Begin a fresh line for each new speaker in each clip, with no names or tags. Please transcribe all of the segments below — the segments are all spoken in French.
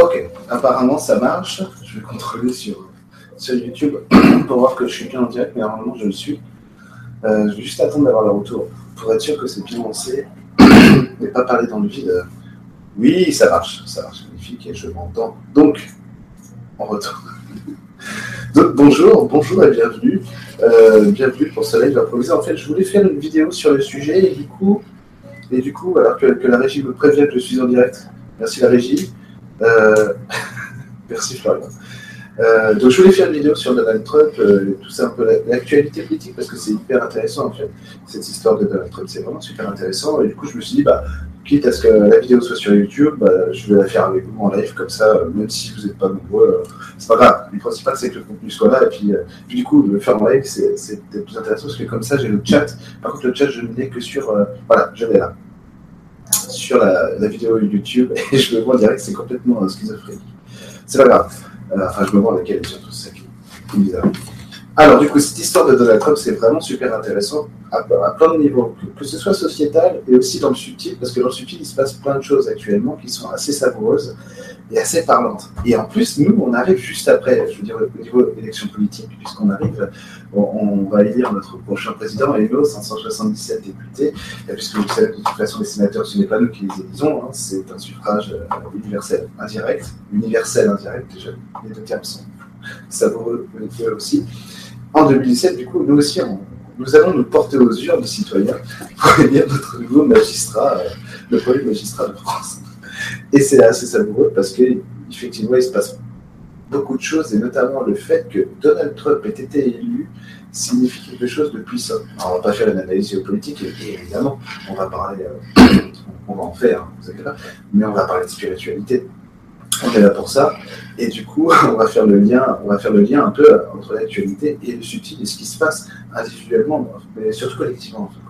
Ok, apparemment ça marche. Je vais contrôler sur, sur YouTube pour voir que je suis bien en direct, mais normalement je le suis. Euh, je vais juste attendre d'avoir le retour pour être sûr que c'est bien lancé et pas parler dans le vide. Oui, ça marche, ça marche magnifique et je m'entends. Donc, en retour. Donc, bonjour, bonjour et bienvenue. Euh, bienvenue pour ce live improvisé. En fait, je voulais faire une vidéo sur le sujet et du coup, et du coup alors que, que la régie me prévient que je suis en direct. Merci la régie. Euh, merci Florian. Euh, donc je voulais faire une vidéo sur Donald Trump, euh, tout ça un peu l'actualité politique parce que c'est hyper intéressant en fait. Cette histoire de Donald Trump, c'est vraiment super intéressant. Et du coup, je me suis dit, bah, quitte à ce que la vidéo soit sur YouTube, bah, je vais la faire avec vous en live comme ça, même si vous n'êtes pas nombreux, c'est pas grave. Le principal, c'est que le contenu soit là. Et puis, du coup, le faire en live, c'est peut-être plus intéressant parce que comme ça, j'ai le chat. Par contre, le chat, je ne l'ai que sur. voilà, je l'ai là. Sur la, vidéo YouTube et je le vois en direct, c'est complètement euh, schizophrénique. C'est pas grave. Euh, enfin, je me vois laquelle, surtout, c'est ça qui est bizarre. Alors, du coup, cette histoire de Donald Trump, c'est vraiment super intéressant à, plein de niveaux, que, ce soit sociétal et aussi dans le subtil, parce que dans le subtil, il se passe plein de choses actuellement qui sont assez savoureuses et assez parlantes. Et en plus, nous, on arrive juste après, je veux dire, au niveau élection politique, puisqu'on arrive, on, va élire notre prochain président, et nous, 577 députés, puisque vous savez, de toute façon, les sénateurs, ce n'est pas nous qui les élisons, hein, c'est un suffrage euh, universel indirect, universel indirect, déjà, les deux termes sont savoureux eux aussi. En 2017, du coup, nous aussi, nous allons nous porter aux urnes citoyens pour élire notre nouveau magistrat, euh, le premier magistrat de France. Et c'est assez savoureux parce qu'effectivement, il se passe beaucoup de choses, et notamment le fait que Donald Trump ait été élu signifie quelque chose de puissant. Alors, on ne va pas faire une analyse géopolitique, évidemment, on va parler, euh, on va en faire, hein, vous inquiétez pas, mais on va parler de spiritualité. On est là pour ça. Et du coup, on va faire le lien, on va faire le lien un peu entre l'actualité et le subtil et ce qui se passe individuellement, mais surtout collectivement. en.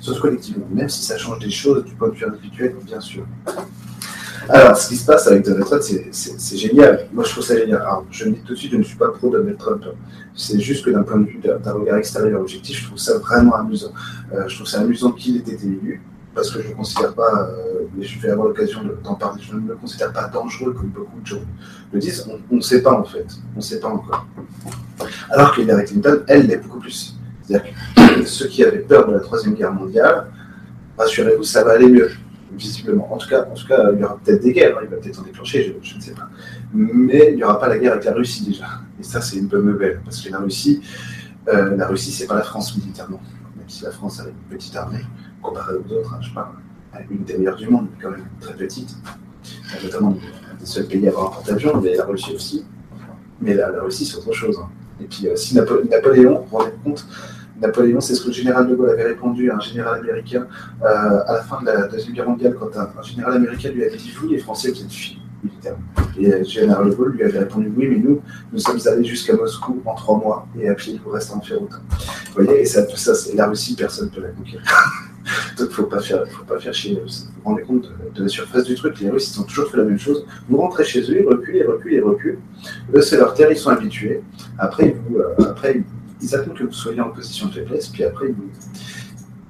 Surtout collectivement, même si ça change des choses du point de vue individuel, bien sûr. Alors, ce qui se passe avec Donald Trump, c'est- génial. Moi, je trouve ça génial. Alors, je me dis tout de suite, je ne suis pas pro Donald Trump. C'est juste que d'un point de vue d'un regard extérieur objectif, je trouve ça vraiment amusant. Euh, je trouve ça amusant qu'il ait été élu, parce que je ne considère pas, euh, mais je vais avoir l'occasion de- d'en parler, je ne me considère pas dangereux comme beaucoup de gens le disent, on ne sait pas en fait, on ne sait pas encore. Alors que Hillary Clinton, elle, l'est beaucoup plus. C'est-à-dire que ceux qui avaient peur de la Troisième Guerre mondiale, rassurez-vous, ça va aller mieux, visiblement. En tout cas, en tout cas il y aura peut-être des guerres, hein, il va peut-être en déclencher, je, je ne sais pas. Mais il n'y aura pas la guerre avec la Russie déjà. Et ça, c'est une bonne nouvelle, parce que la Russie, euh, la Russie, c'est pas la France militairement. Même si la France a une petite armée, comparée aux autres, je parle, une des meilleures du monde, quand même très petite, Euh, notamment un des seuls pays à avoir un porte-avions, mais la Russie aussi. Mais la, Russie, c'est autre chose. hein. Et puis, euh, si Napo- Napoléon, vous vous rendez compte, Napoléon, c'est ce que le général de Gaulle avait répondu à un général américain euh, à la fin de la Deuxième Guerre mondiale, quand un, général américain lui avait dit Oui, les Français, vous êtes filles militaires. Et euh, le général de Gaulle lui avait répondu Oui, mais nous, nous sommes allés jusqu'à Moscou en trois mois, et à pied, il vous reste à en faire autant. Vous voyez, et ça, tout ça, c'est la Russie, personne ne peut la conquérir. Donc, faut pas faire, faut pas faire chier. Vous vous rendez compte de, la surface du truc Les Russes, ils ont toujours fait la même chose. Vous rentrez chez eux, ils reculent, ils reculent, ils reculent. Eux, c'est leur terre, ils sont habitués. Après, ils, euh, attendent que vous soyez en position de faiblesse, puis après,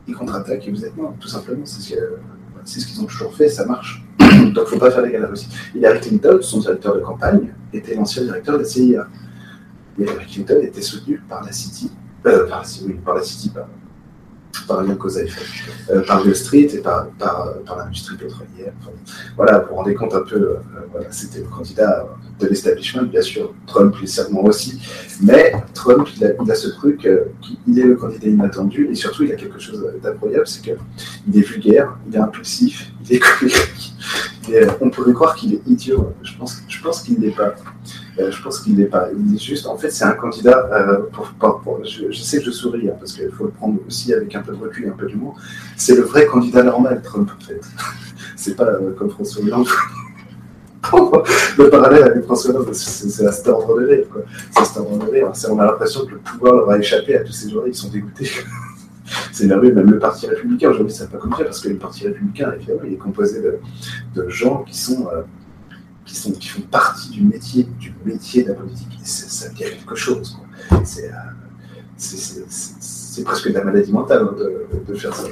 ils, contre-attaquent et vous êtes mort, tout simplement. C'est ce qu'ils ont toujours fait, ça marche. Donc, faut pas faire les gars la Russie. Hillary Clinton, son directeur de campagne, était l'ancien directeur de la CIA. Hillary Clinton était soutenue par la City, euh, par, la- City, par, par rien cause à effet, euh, par Wall Street et par, par, euh, par l'industrie pétrolière. Voilà, vous vous rendez compte un peu, euh, voilà, c'était le candidat de l'establishment, bien sûr, Trump les serments aussi, mais Trump, il a, ce truc, euh, il est le candidat inattendu, et surtout, il a quelque chose d'incroyable, c'est qu'il est vulgaire, il est impulsif, il est colérique, euh, on pourrait croire qu'il est idiot, je pense, je pense qu'il ne l'est pas. Euh, je pense qu'il n'est pas. Il est juste, en fait, c'est un candidat. euh, je, sais que je souris, hein, parce qu'il faut le prendre aussi avec un peu de recul un peu d'humour. C'est le vrai candidat normal, Trump, en fait. c'est pas euh, comme François Hollande. le parallèle avec François Hollande, c'est à cet ordre de rire. C'est à cet ordre de rire. On a l'impression que le pouvoir leur a échappé à tous ces gens-là, ils sont dégoûtés. C'est merveilleux, même le Parti républicain aujourd'hui, ça n'a pas comme ça, parce que le Parti républicain, évidemment, il est composé de, de gens qui sont euh, qui, font partie du métier, du métier de la politique. Et ça, veut dire quelque chose. euh, c'est, presque de la maladie mentale hein, de, faire ça.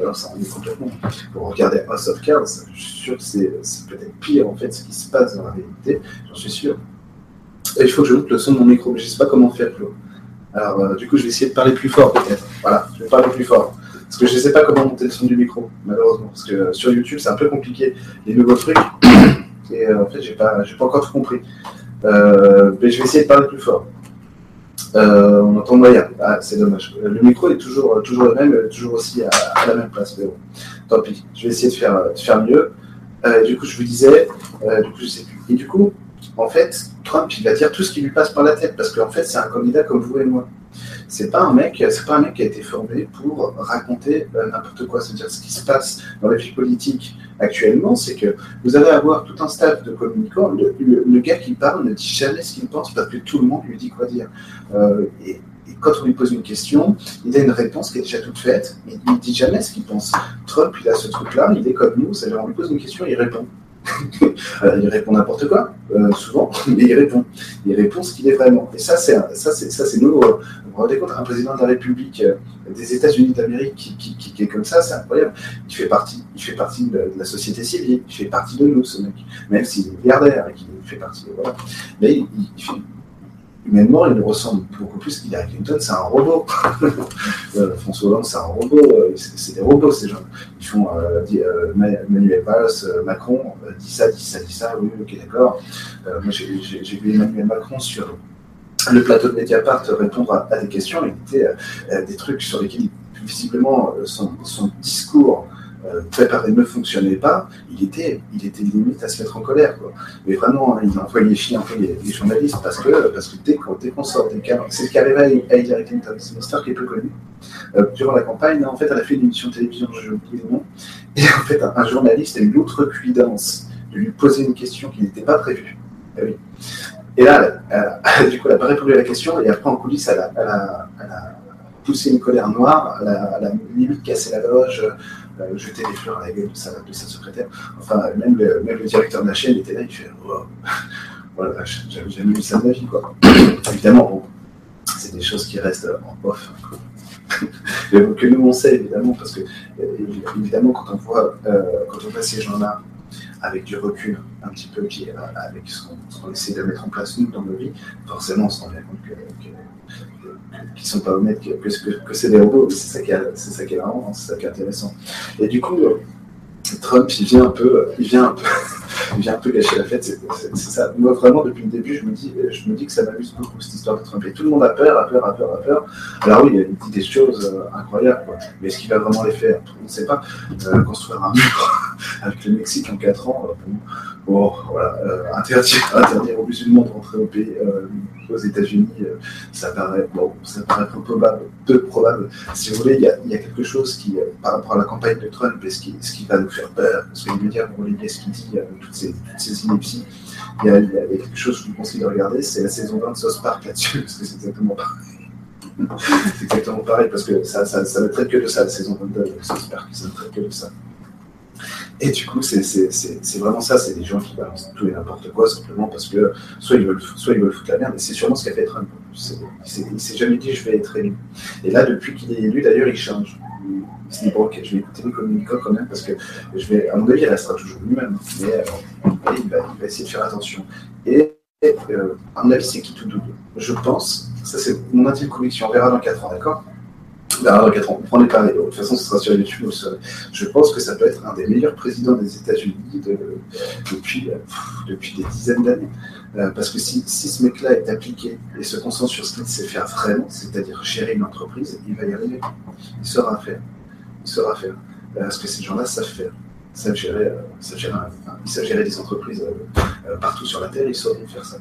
Alors, ça en est complètement. Pour regarder House of Cards, je suis sûr que c'est peut-être pire en fait ce qui se passe dans la réalité, j'en suis sûr. Et il faut que je monte le son de mon micro, mais je ne sais pas comment faire, Flo. Alors, euh, du coup, je vais essayer de parler plus fort peut-être. Voilà, je vais parler plus fort. Parce que je ne sais pas comment monter le son du micro, malheureusement. Parce que sur YouTube, c'est un peu compliqué. Les nouveaux trucs. Et euh, en fait, je n'ai pas, pas encore tout compris. Euh, mais je vais essayer de parler plus fort. on entend moyen. Ah, c'est dommage. Le micro est toujours, toujours le même, toujours aussi à, la même place. Mais bon, tant pis. Je vais essayer de faire, de faire mieux. du coup, je vous disais, du coup. Et du coup, en fait, Trump, il va dire tout ce qui lui passe par la tête, parce qu'en fait, c'est un candidat comme vous et moi. C'est pas un mec, c'est pas un mec qui a été formé pour raconter euh, n'importe quoi. C'est-à-dire ce qui se passe dans la vie politique actuellement, c'est que vous allez avoir tout un staff de communicants. Le, gars qui parle ne dit jamais ce qu'il pense parce que tout le monde lui dit quoi dire. Euh, et, quand on lui pose une question, il a une réponse qui est déjà toute faite. Il ne dit jamais ce qu'il pense. Trump, il a ce truc-là, il est comme nous, c'est-à-dire on lui pose une question, il répond. il répond n'importe quoi, euh, souvent, mais il répond. Il répond ce qu'il est vraiment. Et ça, c'est ça, c'est ça, c'est nouveau. Vous vous rendez compte, un président de la République euh, des États-Unis d'Amérique qui, qui, est comme ça, c'est incroyable. Il fait partie, il fait partie de, la société civile, il fait partie de nous, ce mec, même s'il est milliardaire et qu'il fait partie. Voilà. Mais il, humainement, il nous ressemble beaucoup plus. Hillary Clinton, c'est un robot. Euh, François Hollande, c'est un robot. Euh, c'est des robots, ces gens. Ils font euh, euh Manuel Valls, Macron, dit ça, dit ça, dit ça. Oui, ok, d'accord. moi, j'ai vu Emmanuel Macron sur le plateau de Mediapart répondre à, des questions. Il était des trucs sur lesquels, visiblement, son discours euh, préparé ne fonctionnait pas, il était, il était limite à se mettre en colère. Mais vraiment, hein, il envoyait un peu les, journalistes parce que, parce que dès, qu'on sort des cas, c'est ce qui arrivait à Hillary Clinton, c'est une histoire qui est peu connue. Euh, durant la campagne, en fait, elle a fait une émission de télévision, je oublié le nom, et en fait, un, journaliste a eu l'outrecuidance de lui poser une question qui n'était pas prévue. Eh oui. et là, du coup, elle n'a pas répondu à la question, et après, en coulisses, elle a, a, poussé une colère noire, elle a limite cassé la loge, jeter des fleurs à la gueule de sa, de sa secrétaire. Enfin, même le, même le, directeur de la chaîne était là, il fait oh, voilà, j'avais jamais vu ça de ma vie. Quoi. Évidemment, c'est des choses qui restent en off. que nous on sait évidemment, parce que euh, évidemment quand on voit, euh, quand on voit ces gens-là avec du recul un petit peu, qui, avec ce qu'on essaie de mettre en place nous dans nos vies, forcément on se rend bien compte que, que sont pas honnêtes, que, que, c'est des robots. C'est ça qui est, c'est ça qui est marrant, c'est ça qui est intéressant. Et du coup, Trump, il vient un peu, il vient un peu, il vient un peu gâcher la fête. Ça. Moi, vraiment, depuis le début, je me dis, je me dis que ça m'amuse beaucoup cette histoire de Trump. Et tout le monde a peur, a peur, a peur, a peur. Alors oui, il dit des choses euh, incroyables, quoi. mais est-ce qu'il va vraiment les faire? On ne sait pas. Euh, construire un mur avec le Mexique en 4 ans, euh, bon, voilà, interdire, interdire aux musulmans de rentrer au pays aux États-Unis, euh, ça paraît, bon, ça paraît peu probable. Si vous voulez, il y a, quelque chose qui, euh, par rapport à la campagne de Trump et ce qui, ce qui va nous faire peur, ce que les médias vont relier ce qu'il dit, toutes ces, toutes ces inepties, il y, a, quelque chose que je vous conseille de regarder, c'est la saison 20 de South Park là-dessus, parce que c'est exactement pareil. c'est exactement pareil, parce que ça, ça, ça, ne traite que de ça, la saison 22 de South Park, ça ne traite que de ça. Et du coup, c'est vraiment ça, c'est des gens qui balancent tout et n'importe quoi, simplement parce que soit ils veulent, soit ils veulent foutre la merde, et c'est sûrement ce qu'a fait Trump. Il s'est jamais dit je vais être élu. Et là, depuis qu'il est élu, d'ailleurs, il change. Il se dit bon, ok, je vais écouter les communicants quand même, parce que je vais, à mon avis, il restera toujours lui-même, mais euh, il, va, il, va, essayer de faire attention. Et euh, à mon avis, c'est qui tout double? Je pense, ça c'est mon intime conviction, on verra dans 4 ans, d'accord? Bah, on prend les paris. De toute façon, ce sera sur YouTube. Je pense que ça peut être un des meilleurs présidents des États-Unis depuis, euh, depuis des dizaines d'années. Euh, parce que si, si ce mec-là est appliqué et se concentre sur ce qu'il sait faire vraiment, c'est-à-dire gérer une entreprise, il va y arriver. Il saura faire. Il saura faire. Euh, que ces gens-là savent faire ça ça gérer des entreprises euh, euh, partout sur la Terre, ils sauront faire ça.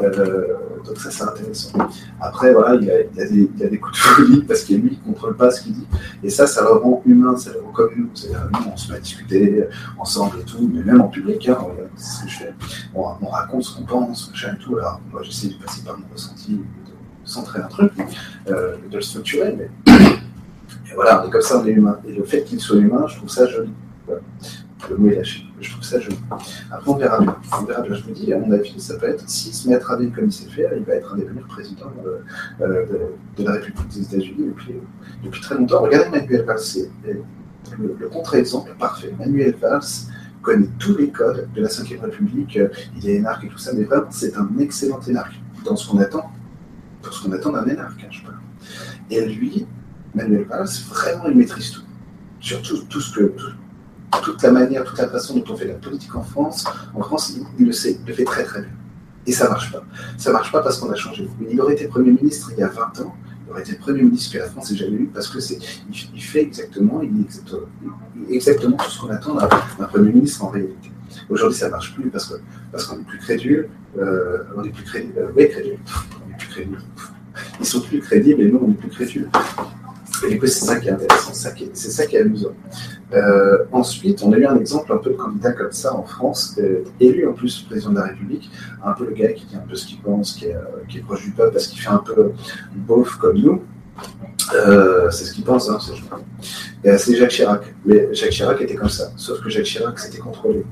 Euh, donc ça, c'est intéressant. Après, voilà, il y, a, il, des, il y, a, des, coups de folie parce qu'il lui, ne contrôle pas ce qu'il dit. Et ça, ça le rend humain, ça le rend comme nous. C'est-à-dire, nous, on se met à discuter ensemble et tout, mais même en public, hein, c'est ce que je fais. On, on raconte ce qu'on pense, machin et tout. Alors, moi, j'essaie de passer par mon ressenti, de centrer un truc, euh, de le structurer, mais. Et voilà, on est comme ça, on est humain. Et le fait qu'il soit humain, je trouve ça joli. Le mot est lâché. Je trouve ça joli. Après, on verra bien. On verra bien. Je me dis, à mon avis, ça peut être, s'il se met à travailler comme il sait faire, il va être un des meilleurs présidents de, de, la République des États-Unis depuis, très longtemps. Regardez Manuel Valls. le, contre-exemple parfait. Manuel Valls connaît tous les codes de la Ve République, il est énarque et tout ça, mais vraiment, c'est un excellent énarque dans ce qu'on attend, pour ce qu'on attend d'un énarque, hein, je parle. Et lui, Manuel Valls, vraiment, il maîtrise tout. Surtout tout ce que, toute la manière, toute la façon dont on fait la politique en France, en France, il, le sait, il le fait très très bien. Et ça marche pas. Ça marche pas parce qu'on a changé. Il aurait été Premier ministre il y a 20 ans, il aurait été Premier ministre que la France n'ait jamais eu parce que fait exactement, il tout ce qu'on attend d'un, Premier ministre en réalité. Aujourd'hui, ça marche plus parce, que, parce qu'on est plus crédule. Euh, on est plus crédule. Euh, oui, crédule. On est plus crédule. Ils sont plus crédibles et nous, on est plus crédules. Et du coup, c'est ça qui est intéressant, c'est ça qui est amusant. Euh, ensuite, on a eu un exemple un peu de candidat comme ça en France, euh, élu en plus président de la République, un peu le gars qui dit un peu ce qu'il pense, qui est, euh, qui est, proche du peuple parce qu'il fait un peu beauf comme nous. c'est ce qu'il pense, hein, c'est Jacques Chirac. Mais Jacques Chirac était comme ça, sauf que Jacques Chirac c'était contrôlé.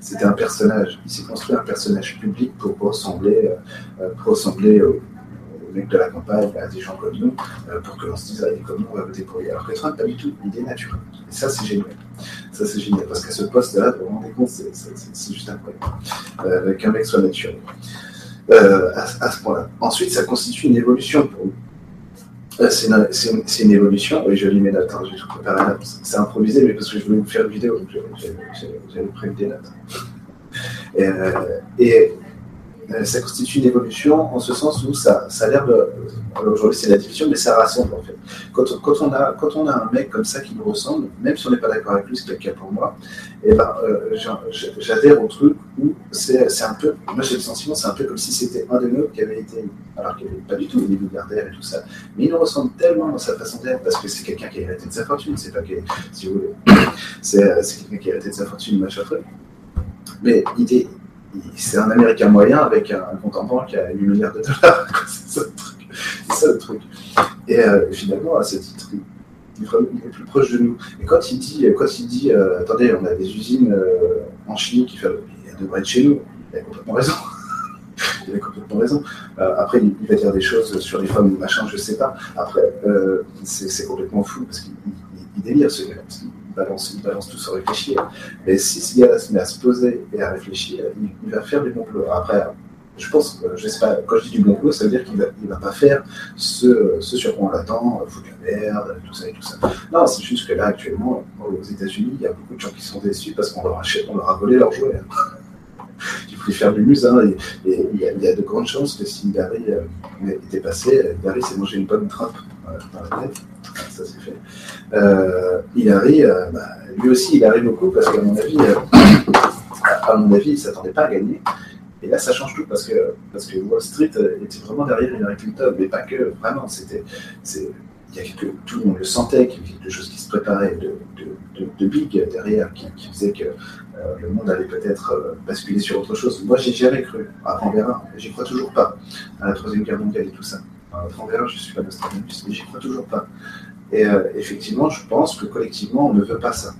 C'était un personnage. Il s'est construit un personnage public pour ressembler, pour ressembler au, mecs de la campagne, à des gens comme nous, euh, pour que l'on se dise, allez, comment on va voter pour lui? Alors que Trump, pas du tout, il est naturel. Et ça, c'est génial. Ça, c'est génial, parce qu'à ce poste-là, vous vous rendez compte, c'est juste incroyable. Euh, Qu'un mec soit naturel. Euh, à, ce point-là. Ensuite, ça constitue une évolution pour nous. Euh, c'est une, évolution. Oui, je lis mes notes, hein. C'est improvisé, mais parce que je voulais vous faire une vidéo, donc j'avais prévu des notes. Et, euh, ça constitue une évolution en ce sens où ça, ça a l'air de. Aujourd'hui, c'est la division, mais ça rassemble en fait. Quand, on a, quand on a un mec comme ça qui nous ressemble, même si on n'est pas d'accord avec lui, c'est le cas pour moi, et eh ben, euh, j'adhère au truc où c'est un peu. Moi, j'ai le sentiment, c'est un peu comme si c'était un de nous qui avait été. Alors qu'il n'est pas du tout, il est milliardaire et tout ça. Mais il nous ressemble tellement dans sa façon d'être parce que c'est quelqu'un qui a hérité de sa fortune, c'est pas que. Si vous voulez. C'est quelqu'un qui a hérité de sa fortune, machin truc. Mais il est c'est un Américain moyen avec un, compte en banque à 8 milliards de dollars. c'est ça le truc. Et euh, finalement, à ce titre, il, est plus proche de nous. Et quand il dit, quand il dit euh, attendez, on a des usines euh, en Chine qui devraient être chez nous, il a complètement raison. il a complètement raison. après, il, va dire des choses sur les femmes, machin, je sais pas. Après, c'est complètement fou parce qu'il délire ce gars balance, il balance tout sans réfléchir. Mais si ce gars se met à se poser et à réfléchir, il, va faire du bon boulot. Après, je pense, pas, quand je dis du bon boulot, ça veut dire qu'il va, va, pas faire ce, ce sur quoi on l'attend, foutre la merde, tout ça et tout ça. Non, c'est juste que là, actuellement, aux États-Unis, il y a beaucoup de gens qui sont déçus parce qu'on leur, leur a volé leur jouet. Faire du musin et, il, y a, de grandes chances que si Gary euh, était passé, Gary s'est mangé une bonne trappe euh, dans la tête ça c'est fait. Euh, euh, bah, lui aussi, il arrive beaucoup parce qu'à mon avis, euh, à mon avis, il ne s'attendait pas à gagner. Et là, ça change tout parce que, parce que Wall Street était vraiment derrière Hillary Clinton, mais pas que, vraiment. C'était, il y a quelque, tout le monde le sentait, qu'il y avait quelque chose qui se préparait de, de, de, big derrière, qui, qui faisait que le monde allait peut-être basculer sur autre chose. Moi, j'ai jamais cru. Après, on verra. J'y crois toujours pas à la Troisième Guerre mondiale et tout ça. Après, on je ne suis pas nostalgique, mais j'y crois toujours pas. Et euh, effectivement, je pense que collectivement, on ne veut pas ça.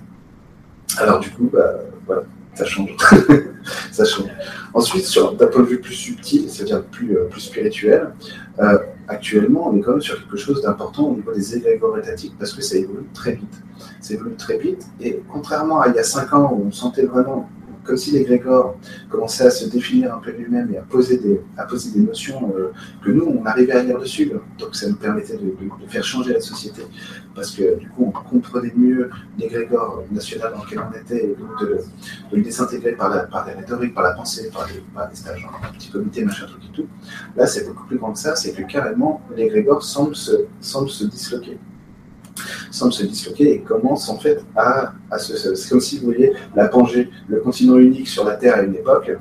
Alors du coup, bah, voilà, ça change. Ensuite, d'un point de vue plus subtil, c'est-à-dire plus, euh, plus spirituel, euh, actuellement, on est quand même sur quelque chose d'important au niveau des égrégores étatiques parce que ça évolue très vite. Ça évolue très vite et contrairement à il y a cinq ans où on sentait vraiment comme si l'égrégore commençait à se définir un peu lui-même et à poser des, notions euh, que nous, on arrivait à lire dessus. Donc ça nous permettait de, faire changer la société, parce que du coup, on comprenait mieux l'égrégore national dans lequel on était, et donc de, le désintégrer par la, par rhétorique, par la pensée, par des, par des stages, un petit comité, machin, truc et tout. Là, c'est beaucoup plus grand que ça, c'est que carrément, l'égrégore semble se, semble se disloquer semble se disloquer et commence en fait à, à se. C'est comme si vous voyez la Pangée, le continent unique sur la Terre à une époque,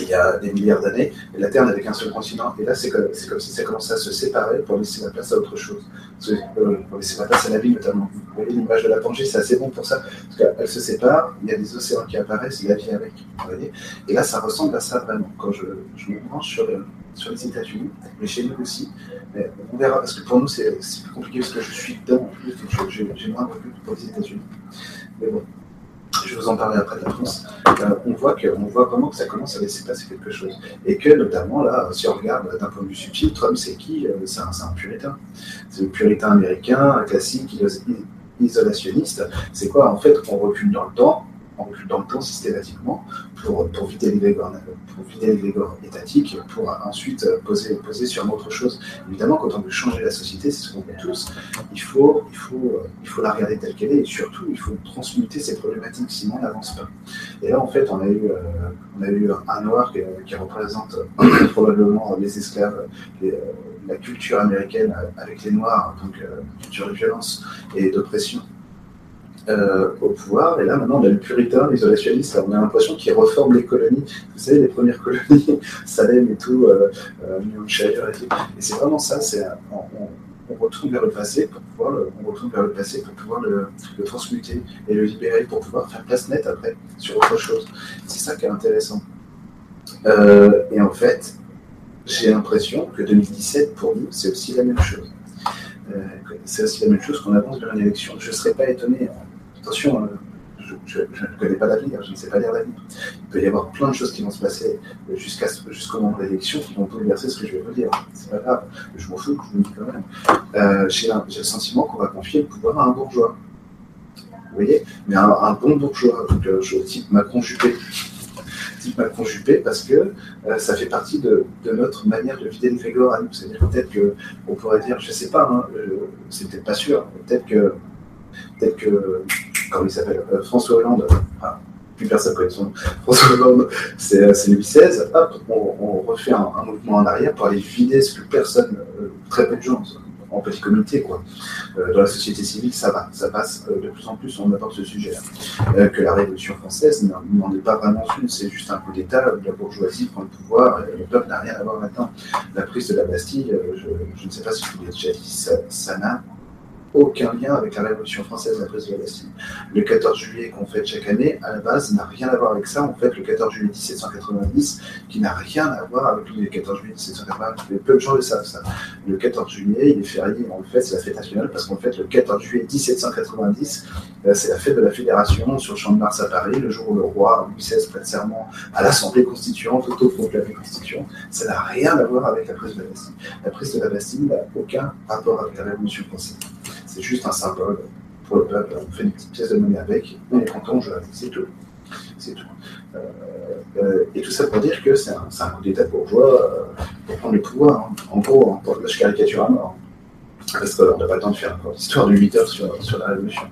il y a des milliards d'années, et la Terre n'avait qu'un seul continent. Et là, c'est comme, comme, si ça commençait à se séparer pour laisser la place à autre chose. Euh, pour laisser la place à la vie, notamment. Vous voyez l'image de la Pangée, c'est assez bon pour ça. Parce qu'elle se sépare, il y a des océans qui apparaissent, il y a la vie avec. Vous voyez et là, ça ressemble à ça vraiment. Quand je, je me branche sur, sur les États-Unis, mais chez nous aussi, mais on verra, parce que pour nous, c'est plus compliqué parce que je suis dedans donc j'ai moins de recul pour les États-Unis. Mais bon, je vais vous en parler après de la France. Euh, on, voit que, on voit vraiment que ça commence à laisser passer quelque chose. Et que notamment, là, si on regarde d'un point de vue subtil, Trump, c'est qui? Euh, C'est un, un, puritain. C'est le puritain américain, un classique. Isolationniste, c'est quoi? En fait, on recule dans le temps, recule dans le temps systématiquement pour, pour vider les grégores, pour étatiques, pour ensuite poser, poser sur autre chose. Évidemment, quand on veut changer la société, c'est ce qu'on veut tous, il faut, il, faut, il faut la regarder telle qu'elle est et surtout, il faut transmuter ces problématiques, sinon on n'avance pas. Et là, en fait, on a eu, euh, on a eu un noir qui, qui représente probablement les esclaves, les, la culture américaine avec les Noirs, donc euh, culture de violence et d'oppression euh, au pouvoir. Et là, maintenant, on a le puritain, l'isolationniste. On a l'impression qu'ils reforment les colonies. Vous savez, les premières colonies, Salem et tout, euh, euh, New Hampshire et tout. Et c'est vraiment ça. On, retourne vers le passé pour pouvoir le, on retourne vers le passé pour pouvoir le, transmuter et le libérer pour pouvoir faire place nette après sur autre chose. C'est ça qui est intéressant. Et en fait, j'ai l'impression que 2017, pour nous, c'est aussi la même chose. C'est aussi la même chose qu'on avance vers une élection. Je ne serais pas étonné. Attention, euh, je ne connais pas l'avenir, je ne sais pas lire l'avenir. Il peut y avoir plein de choses qui vont se passer jusqu'à jusqu'au moment de l'élection qui vont bouleverser ce que je vais vous dire. C'est pas grave, je m'en fous, je vous le dis quand même. Euh, j'ai le sentiment qu'on va confier le pouvoir à un bourgeois. Vous voyez? Mais un, un, bon bourgeois, donc euh, je type Macron Juppé Macron Juppé parce que ça fait partie de, de, notre manière de vider le Grégor à nous. C'est-à-dire peut-être qu'on pourrait dire, je ne sais pas, hein, c'est peut-être pas sûr, peut-être que, peut-être que, comment il s'appelle, euh, François Hollande, enfin, plus personne connaît son nom, François Hollande, c'est Louis XVI, hop, on, refait un, mouvement en arrière pour aller vider ce que personne, euh, très peu de gens, en petit comité. Quoi. Euh, dans la société civile, ça va, ça passe euh, de plus en plus, on aborde ce sujet-là. Euh, que la Révolution française n'en est pas vraiment une, c'est juste un coup d'État, la bourgeoisie prend le pouvoir, et le peuple n'a rien à voir maintenant. La prise de la Bastille, je, je ne sais pas si je vous l'ai déjà dit, ça n'a aucun lien avec la Révolution française, la prise de Bastille. Le 14 juillet qu'on fête chaque année, à la base, n'a rien à voir avec ça. On fête le 14 juillet 1790, qui n'a rien à voir avec le 14 juillet 1790. Peu de gens le savent, ça. Le 14 juillet, il est férié, on le fête, c'est la fête nationale, parce qu'on fête le 14 juillet 1790, euh, c'est la fête de la Fédération sur le Champ de Mars à Paris, le jour où le roi Louis XVI prête serment à l'Assemblée constituante, autoproclamée constituante. Ça n'a rien à voir avec la prise de la Bastille. La prise de la Bastille n'a aucun rapport avec la Révolution française. C'est juste un symbole pour le peuple. On fait une petite pièce de monnaie avec, on est content, c'est tout. C'est tout. Euh, euh, et tout ça pour dire que c'est un, coup d'État bourgeois euh, pour prendre le pouvoir. Hein. En gros, hein, pour, je caricature à mort. Parce qu'on n'a pas le temps de faire encore l'histoire de 8 heures sur, la Révolution.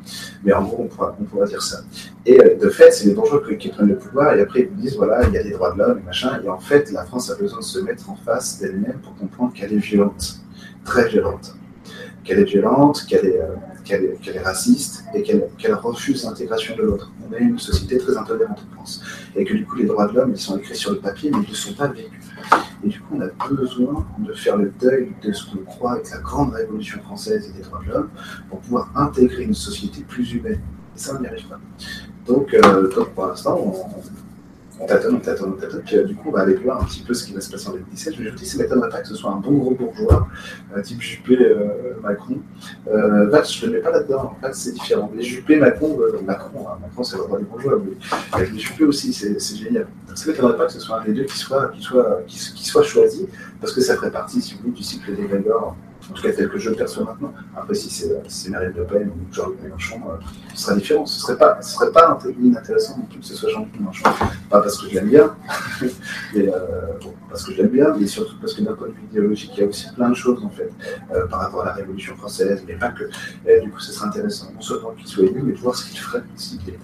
Mais en gros, on pourra, on pourra dire ça. Et de fait, c'est les bourgeois qui, prennent le pouvoir et après ils vous disent voilà, il y a des droits de l'homme et machin. Et en fait, la France a besoin de se mettre en face d'elle-même pour comprendre qu'elle est violente, très violente qu'elle est violente, qu'elle est, euh, qu est, qu est, raciste et qu'elle qu refuse l'intégration de l'autre. On est une société très intolérante en France. Et que du coup, les droits de l'homme, ils sont écrits sur le papier, mais ils ne sont pas vécus. Et du coup, on a besoin de faire le deuil de ce qu'on croit être la grande révolution française et des droits de l'homme pour pouvoir intégrer une société plus humaine. Et ça, on n'y arrive pas. Donc, euh, pour l'instant, on tâtonne, on tâtonne, on tâtonne, puis euh, du coup, on va aller voir un petit peu ce qui va se passer en 2017. Je vous dis, ça ne m'étonnerait pas que ce soit un bon gros bourgeois, euh, type Juppé, euh, Macron. Euh, je ne le mets pas là-dedans, en fait, c'est différent. Les Juppé, Macron, Macron, hein, Macron, c'est le roi des bourgeois, mais Juppé aussi, c'est génial. Donc, ça ne m'étonnerait pas que ce soit un des deux qui soit, qui soit, qui, qui soit choisi, parce que ça ferait partie, si vous voulez, du cycle des Grégor en tout cas tel que je le perçois maintenant. Après, si c'est Marine Le Pen ou Jean-Luc Mélenchon, euh, ce sera différent. Ce ne serait pas, ce serait pas inintéressant que ce soit Jean-Luc Mélenchon. Pas parce que je l'aime bien, mais, euh, parce que je l'aime bien, mais surtout parce que d'un point de vue idéologique, il y a aussi plein de choses en fait euh, par rapport à la Révolution française, mais pas que. Du coup, ce serait intéressant, non seulement qu'il soit élu, mais de voir ce qu'il ferait s'il était.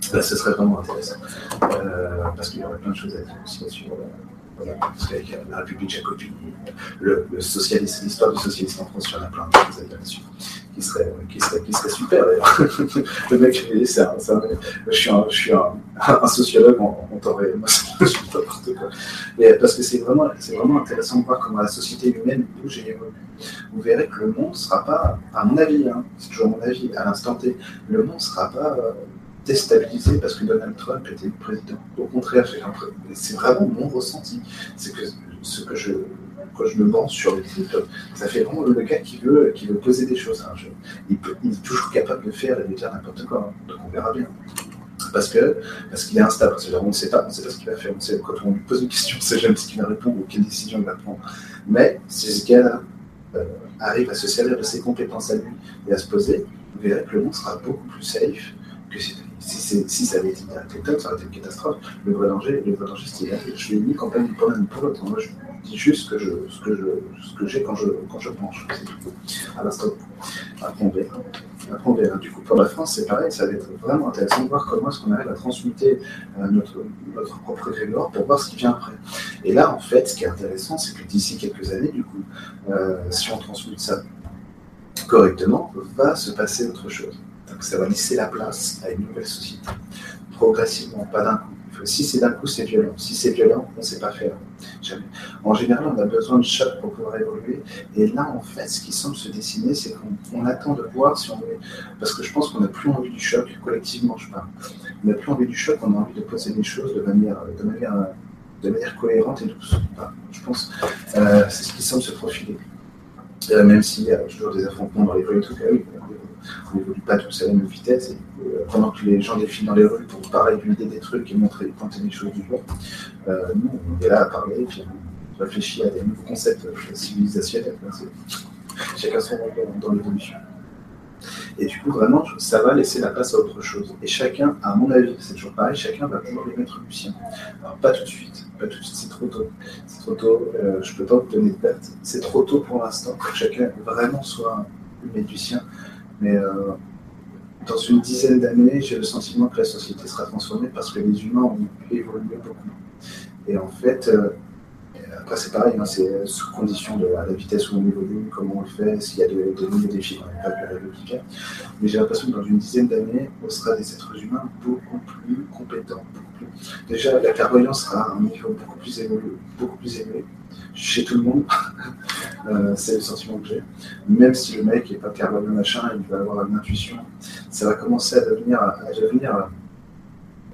Ce serait vraiment intéressant. Parce qu'il y aurait plein de choses à dire aussi sur. Voilà, qu'avec la République jacobine, le, l'histoire du socialisme en France, il y en a plein de là-dessus, qui serait, qui serait, serait super d'ailleurs. le mec, un, je suis un, je suis un, sociologue en, temps réel, moi, je suis n'importe quoi. Mais parce que c'est vraiment, vraiment intéressant de voir comment la société humaine bouge et évolue. Vous verrez que le monde ne sera pas, à mon avis, hein, c'est toujours mon avis, à l'instant T, le monde ne sera pas. Euh, déstabilisé parce que Donald Trump était président. Au contraire, c'est vraiment mon ressenti. C'est que ce que je, quand je me vends sur les types, ça fait vraiment le gars qui veut, qui veut poser des choses. Hein. Il, est toujours capable de faire et de dire n'importe quoi. Hein. Donc on verra bien. Parce que parce qu'il est instable. C'est-à-dire on ne sait pas, on sait pas ce qu'il va faire. On sait, quand on lui pose une question, on ne sait jamais ce qu'il va répondre ou quelle décision il va prendre. Mais si ce gars-là euh, arrive à se servir de ses compétences à lui et à se poser, vous verrez que le monde sera beaucoup plus safe que si, si, ça avait été direct ça aurait été une catastrophe. Le vrai danger, le vrai danger, c'est je l'ai mis complètement pour l'un pour l'autre. Moi, je dis juste ce que que j'ai quand je, quand je mange, à l'instant. Après, on verra. Après, on verra. Du coup, pour la France, c'est pareil, ça va être vraiment intéressant de voir comment est-ce qu'on arrive à transmuter euh, notre, notre propre égrégore pour voir ce qui vient après. Et là, en fait, ce qui est intéressant, c'est que d'ici quelques années, du coup, euh, si on transmute ça correctement, va se passer autre chose. Donc ça va laisser la place à une nouvelle société, progressivement, pas d'un coup. Si c'est d'un coup, c'est violent. Si c'est violent, on ne sait pas faire. Jamais. En général, on a besoin de choc pour pouvoir évoluer. Et là, en fait, ce qui semble se dessiner, c'est qu'on attend de voir si on veut. Parce que je pense qu'on n'a plus envie du choc, collectivement, je parle. On n'a plus envie du choc, on a envie de poser les choses de manière, de manière, de manière cohérente et douce. je pense euh, c'est ce qui semble se profiler. Euh, même s'il y a toujours des affrontements dans les et tout, oui, on n'évolue pas tous à la même vitesse. Euh, pendant que les gens défilent dans les rues pour pareil vider des trucs et montrer, pointer des choses du jour, euh, nous, on est là à parler et puis on réfléchit à des nouveaux concepts civilisationnels. Chacun son rôle dans l'évolution. Et du coup, vraiment, ça va laisser la place à autre chose. Et chacun, à mon avis, c'est toujours pareil, chacun va pouvoir les mettre du sien. Alors, pas tout de suite, pas tout de suite, c'est trop tôt. C'est trop tôt, euh, je peux pas vous donner de date. C'est trop tôt pour l'instant que chacun vraiment soit le du sien. Mais euh, dans une dizaine d'années, j'ai le sentiment que la société sera transformée parce que les humains ont évolué beaucoup. Et en fait, euh, après, c'est pareil, hein, c'est sous condition de la vitesse où on évolue, comment on le fait, s'il y a de, de nouveaux défis, pas plus Mais j'ai l'impression que dans une dizaine d'années, on sera des êtres humains beaucoup plus compétents. Déjà, la clairvoyance sera à un niveau beaucoup plus élevé, beaucoup plus élevé chez tout le monde. Euh, c'est le sentiment que j'ai. Même si le mec n'est pas clairvoyant machin, il va avoir une intuition, ça va commencer à devenir, à devenir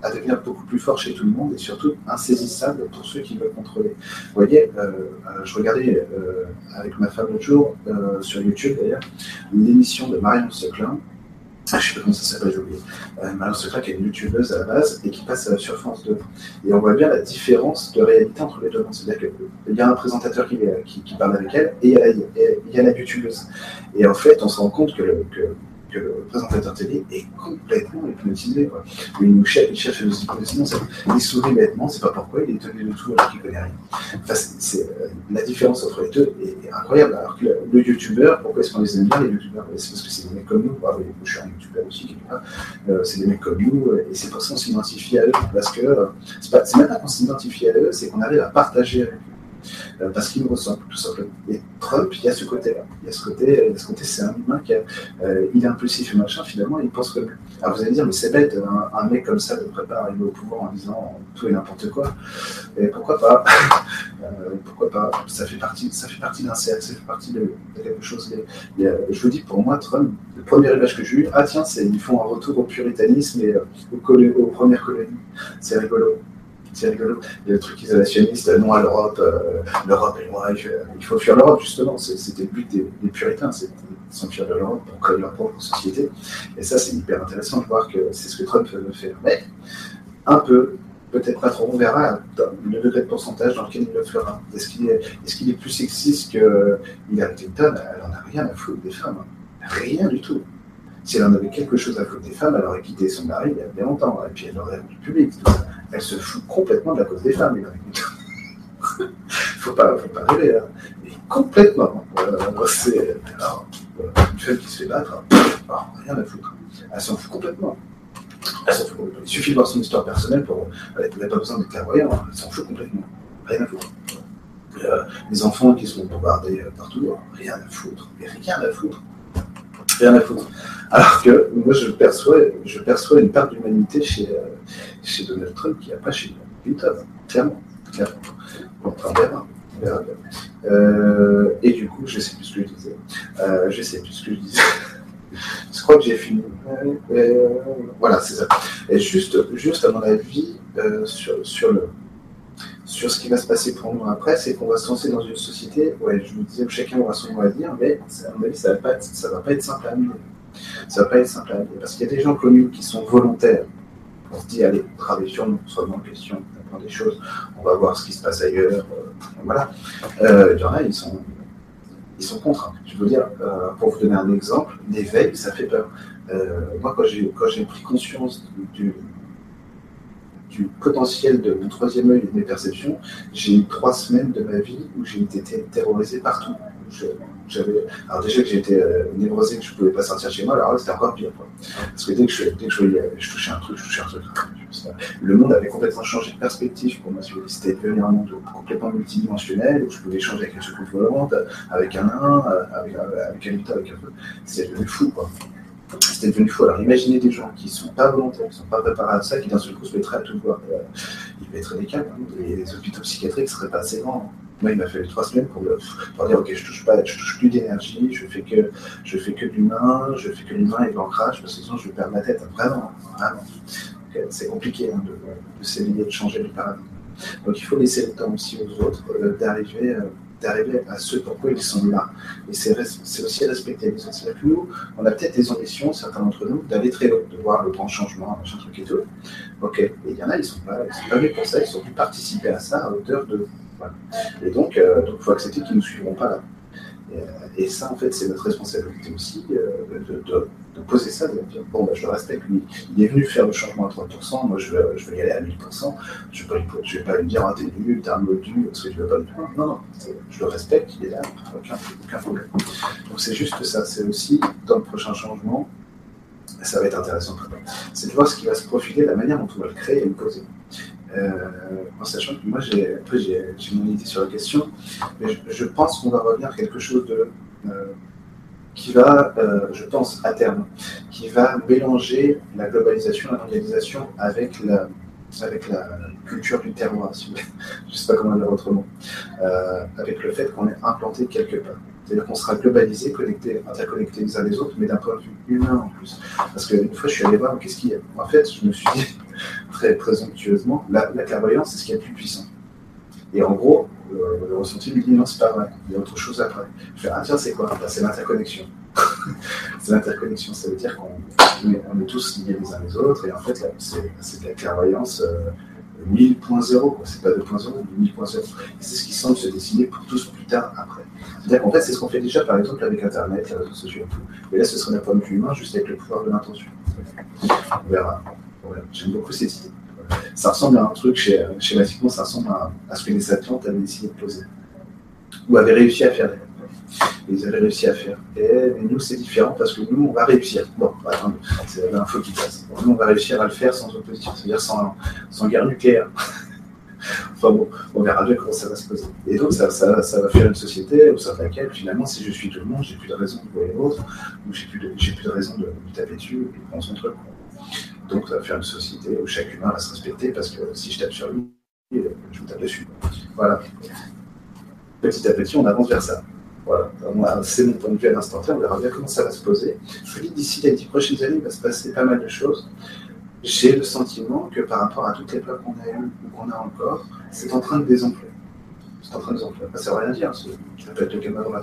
à devenir beaucoup plus fort chez tout le monde et surtout insaisissable pour ceux qui veulent contrôler. Vous voyez, euh, euh, je regardais euh, avec ma femme l'autre jour, sur YouTube d'ailleurs, l'émission de Marion Seclin. Ah, je ne sais pas comment ça s'appelle, j'ai oublié. Marion Seclin qui est une youtubeuse à la base et qui passe sur France 2. Et on voit bien la différence de réalité entre les deux. C'est-à-dire qu'il y a un présentateur qui, parle avec elle et il y, a la, youtubeuse. Et en fait, on se rend compte que le présentateur télé est complètement hypnotisé. Quoi. Il nous cherche, il cherche à nous hypnotiser, il sourit bêtement, c'est pas pourquoi, il est étonné de tout alors qu'il connaît rien. Euh, la différence entre les deux est, incroyable. Alors que le, youtubeur, pourquoi est-ce qu'on les aime bien, les youtubeurs? C'est parce que c'est des mecs comme nous. Ah, je suis un youtubeur aussi, quelque part. Euh, c'est des mecs comme nous, euh, et c'est pour ça qu'on s'identifie à eux. Parce que c'est même pas qu'on s'identifie à eux, c'est qu'on arrive à partager avec eux. Euh, parce qu'il me ressemble, tout simplement. Et Trump, il y a ce côté-là. Il y a ce côté, ce côté c'est un humain qui euh, il est impulsif et machin, finalement, il pense que. Alors vous allez dire, mais c'est bête, un, mec comme ça devrait pas arriver au pouvoir en disant tout et n'importe quoi. Et pourquoi pas? Euh, Pourquoi pas? Ça fait partie, ça fait partie d'un cercle, ça fait partie de, quelque chose. je vous dis, pour moi, Trump, le premier image que j'ai eu, ah tiens, ils font un retour au puritanisme et aux, aux premières colonies. C'est rigolo c'est rigolo. Il y a le truc isolationniste, non à l'Europe, euh, l'Europe est loin, il faut fuir l'Europe, justement. C'était le but des, puritains, c'est de s'enfuir de l'Europe pour créer leur propre société. Et ça, c'est hyper intéressant de voir que c'est ce que Trump veut faire. Mais un peu, peut-être pas trop, on verra le degré de pourcentage dans lequel il le fera. Est-ce qu'il est, est, est, plus sexiste que Hillary Clinton? Elle n'en a rien à foutre des femmes. Hein. Rien du tout. Si elle en avait quelque chose à foutre des femmes, elle aurait quitté son mari il y a bien longtemps, et puis elle aurait rendu public. Tout ça elle se fout complètement de la cause des femmes, Il faut pas, faut pas rêver, hein. Mais complètement. Euh, c'est une femme qui se fait battre, hein. rien à foutre. Elle s'en fout complètement. Elle s'en fout complètement. Il suffit de voir son histoire personnelle pour. Elle n'a pas besoin d'être clairvoyant, hein. elle s'en fout complètement. Rien à foutre. Euh, les enfants qui sont bombardés euh, partout, rien à foutre. Mais rien à foutre. Rien à foutre. Alors que moi, je perçois, je perçois une part d'humanité chez, euh, chez Donald Trump qui n'y a pas chez Clinton, clairement. clairement. On verra. Verra euh, et du coup, je sais plus ce que je disais. Euh, je sais plus ce que je disais. je crois que j'ai fini. Voilà, c'est ça. Et juste, juste à mon avis, sur, sur, le, sur ce qui va se passer pour nous après, c'est qu'on va se lancer dans une société, ouais, je vous disais chacun aura son mot à dire, mais à mon avis, ça ne va, va, pas être simple à mener. Ça va pas être simple à mener, parce qu'il y a des gens connus qui sont volontaires on se dit, allez, travailler sur nous, soit en question, on des choses, on va voir ce qui se passe ailleurs. Euh, voilà. Euh, il y en a, ils sont. ils sont contraints. Je veux dire, euh, pour vous donner un exemple, l'éveil, ça fait peur. Moi, quand j'ai, quand j'ai pris conscience du, du potentiel de mon troisième œil et de mes perceptions, j'ai eu trois semaines de ma vie où j'ai été terrorisé partout. Alors déjà que j'étais euh, névrosé, que je pouvais pas sortir chez moi, alors là c'était encore pire. Parce que dès que, je, dès que je, je, touchais un truc, je touchais un truc. Le monde avait complètement changé de perspective pour moi. C'était devenu un monde complètement multidimensionnel où je pouvais échanger avec un second volante, avec un nain, avec, avec un mutant, avec un feu. C'était devenu fou. Quoi c'était devenu fou. Alors imaginez des gens qui ne sont pas volontaires, qui ne sont pas préparés à ça, qui d'un seul coup se mettraient à tout voir. Euh, ils mettraient des câbles. Hein. Les hôpitaux psychiatriques seraient pas assez grands. Moi, il m'a fallu trois semaines pour, dire ok, je touche pas, je touche plus d'énergie, je fais que je fais que l'humain, je fais que l'humain et l'ancrage, parce que sinon je vais perdre ma tête. Vraiment, vraiment. C'est compliqué hein, de, de s'éveiller, de changer de paradigme. Donc il faut laisser le temps aussi aux autres euh, d'arriver. Euh, d'arriver à ce pourquoi ils sont là. Et c'est aussi respecter les autres. C'est-à-dire que nous, on a peut-être des ambitions, certains d'entre nous, d'aller très haut, de voir le grand changement, machin truc et tout. Ok, et il y en a, ils ne sont pas, venus pour ça, ils sont venus participer à ça à hauteur de. Voilà. Et donc, il euh, faut accepter qu'ils ne nous suivront pas là. Euh, et, ça, en fait, c'est notre responsabilité aussi euh, de, poser ça, de dire bon, bah, je le respecte, lui, il est venu faire le changement à 30%, moi je veux y aller à 1000%, je ne vais, vais, pas lui dire ah, t'es nul, t'es un module, parce que tu ne veux pas le faire. Non, non, je le respecte, il est là, aucun, aucun problème. Donc c'est juste ça, c'est aussi dans le prochain changement, ça va être intéressant c'est de voir ce qui va se profiler, la manière dont on va le créer et le poser. Euh, en sachant que moi, j'ai mon idée sur la question, mais je, pense qu'on va revenir à quelque chose de, euh, qui va, euh, je pense, à terme, qui va mélanger la globalisation, la mondialisation avec la, avec la culture du terroir, je ne sais pas comment dire autrement, avec le fait qu'on est implanté quelque part. C'est-à-dire qu'on sera globalisé, connecté, interconnecté les uns les autres, mais d'un point de vue humain en plus. Parce qu'une fois, je suis allé voir, qu'est-ce qu'il y a? En fait, je me suis dit, très présomptueusement, la, clairvoyance, c'est ce qui est le plus puissant. Et en gros, le ressenti me dit non, c'est pas vrai, il y a autre chose après. Je fais, ah tiens, c'est quoi? C'est l'interconnexion. c'est l'interconnexion, ça veut dire qu'on est, tous liés les uns les autres, et en fait, c'est de la clairvoyance. 1000.0, euh, c'est pas 2.0, mais 1000.0. Et c'est ce qui semble se dessiner pour tous plus tard après. C'est-à-dire qu'en fait, c'est ce qu'on fait déjà, par exemple, avec Internet, les réseaux sociaux et tout. Et là, ce serait d'un point de vue humain, juste avec le pouvoir de l'intention. On verra. J'aime beaucoup cette idée. Ça ressemble à un truc, schématiquement, ça ressemble à, ce que les Atlantes avaient décidé de poser. Ou avaient réussi à faire. Ils avaient réussi à faire. Et, mais nous, c'est différent parce que nous, on va réussir. Bon, attendez, c'est l'info qui passe. Nous, on va réussir à le faire sans opposition, c'est-à-dire sans, sans guerre nucléaire. enfin bon, on verra bien comment ça va se poser. Et donc, ça, ça, va faire une société au sein de laquelle, finalement, si je suis tout le monde, j'ai plus de raison de voir l'autre, ou j'ai plus, de, plus de raison de, de taper dessus ou de prendre son truc. Donc, faire une société où chaque humain va se respecter parce que si je tape sur lui, je me tape dessus. Voilà. Petit à petit, on avance vers ça. Voilà. C'est mon point de vue à l'instant T. On verra bien comment ça va se poser. Je vous dis, d'ici les dix prochaines années, il va se passer pas mal de choses. J'ai le sentiment que par rapport à toutes les peurs qu'on a eues ou qu'on a encore, c'est en train de désenfler. En train de désenfler. Ça ne veut rien dire. Ça peut être le cas dans la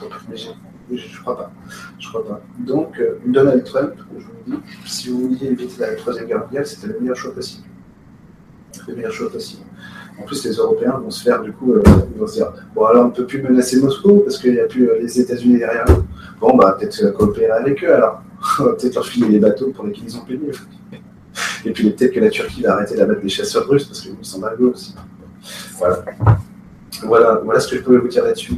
mais je ne crois pas. Je crois pas. Donc, euh, Donald Trump, je vous dis, si vous vouliez éviter la troisième guerre mondiale, c'était le meilleur choix possible. Le meilleur choix possible. En plus, les Européens vont se faire, du coup, euh, ils vont se dire bon, alors on ne peut plus menacer Moscou parce qu'il n'y a plus euh, les États-Unis derrière nous. Bon, bah, peut-être coopérer avec eux alors. Peut-être leur filer les bateaux pour lesquels ils ont payé. Et puis peut-être que la Turquie va arrêter d'abattre des chasseurs russes parce qu'ils sont malgrés aussi. Voilà. Voilà, voilà ce que je pouvais vous dire là-dessus.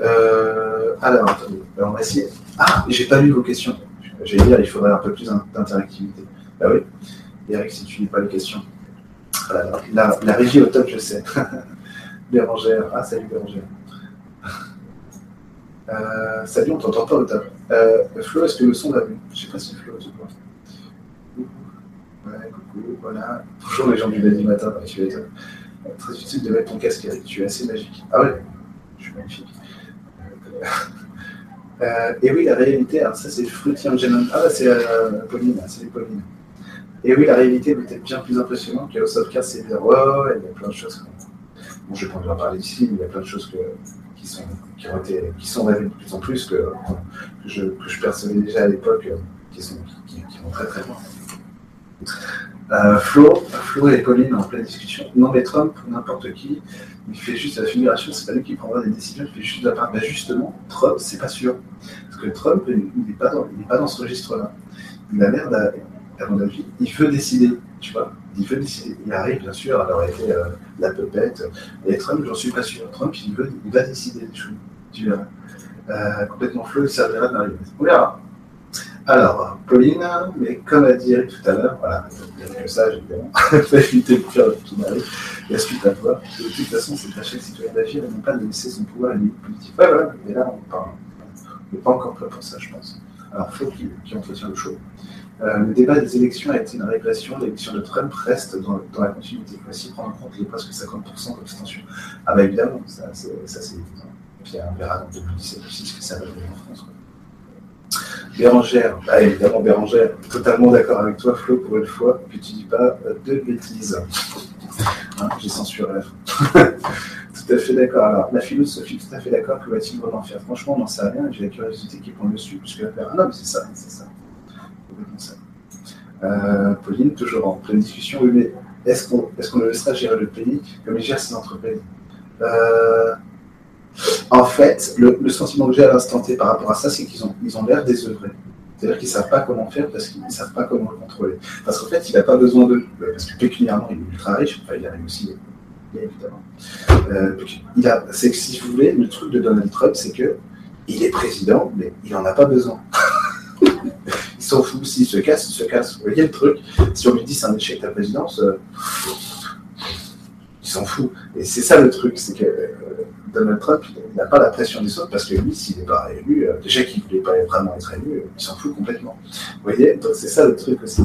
Euh, alors, attendez. Ah, j'ai pas lu vos questions. J'allais dire, il faudrait un peu plus d'interactivité. Bah oui, Eric, si tu lis pas les questions. la, la, régie au top, je sais. Bérangère. Ah, salut Bérangère. Euh, salut, on t'entend pas au top. Euh, Flo, est-ce que le son va mieux? Je sais pas si Flo, tu vois. Ouais, coucou, voilà. Bonjour les gens du lundi matin, tu es très utile de mettre ton casque, Eric. Tu es assez magique. Ah ouais, je suis magnifique. Euh, et oui, la réalité, alors ça c'est Fruity Angenon. Ah, c'est euh, Pauline, c'est Pauline. Et oui, la réalité est peut-être bien plus impressionnante que c'est dire, ouais, ouais, il y a plein de choses. Bon, je ne vais pas en parler ici, mais il y a plein de choses que, qui, sont, qui, ont été, qui sont de plus en plus, que, que, je, que je percevais déjà à l'époque, sont, qui, qui vont très très loin. Euh, Flo, Flo et Pauline en pleine discussion. Non mais Trump, n'importe qui, il fait juste la figuration, c'est pas lui qui prendra des décisions, il fait juste de la part. Ben justement, Trump, c'est pas sûr. Parce que Trump, il n'est pas, dans, ce registre-là. Il a l'air, à mon avis, il veut décider, tu vois. Il veut décider. Il arrive, bien sûr, à leur effet la pepette. Et Trump, j'en suis pas sûr. Trump, il, veut, il va décider des choses. Tu verras. Euh, complètement flou, il servira d'arriver. On verra. Alors, Pauline, mais comme a dit tout à l'heure, voilà, a que ça, évidemment, faut éviter de faire tout mari, et suite à toi. De toute façon, c'est à chaque citoyen d'agir et non pas de laisser son pouvoir à l'élite politique. Ouais, voilà, mais là, on n'est pas encore prêt pour ça, je pense. Alors, faut qu'il qu entretient le show. Euh, le débat des élections a été une régression. L'élection de Trump reste dans, la continuité. Aussi prendre en compte les presque 50% d'abstention. Ah, bah évidemment, ça c'est évident. Puis on verra dans 2017 aussi ce que ça va donner en France. Quoi. Bérangère, bah, évidemment Bérangère, totalement d'accord avec toi Flo pour une fois que tu dis pas de bêtises. Hein, J'ai censuré la tout à fait d'accord. Alors, la philosophie, tout à fait d'accord. Que va-t-il vraiment faire? Franchement, on n'en sait rien. J'ai la curiosité qui prend le dessus. Puisque ah non, mais c'est ça, c'est ça. Euh, Pauline, toujours en pleine discussion. Oui, mais est-ce qu'on est le laissera gérer le pays comme il gère ses entreprises? Euh, en fait, le, sentiment que j'ai à l'instant T par rapport à ça, c'est qu'ils ont ils ont l'air désœuvrés. C'est-à-dire qu'ils ne savent pas comment faire parce qu'ils ne savent pas comment le contrôler. Parce qu'en fait, il n'a pas besoin de. Parce que pécuniairement, il est ultra riche, enfin, il arrive aussi, évidemment. Euh, a, c'est que si vous voulez, le truc de Donald Trump, c'est que il est président, mais il n'en a pas besoin. il s'en fout. S'il se casse, il se casse. Vous voyez le truc? Si on lui dit c'est un échec ta présidence, euh, il s'en fout. Et c'est ça le truc, c'est que euh, Donald Trump, il n'a pas la pression des autres parce que lui, s'il n'est pas élu, euh, déjà qu'il ne voulait pas vraiment être élu, euh, il s'en fout complètement. Vous voyez Donc c'est ça le truc aussi.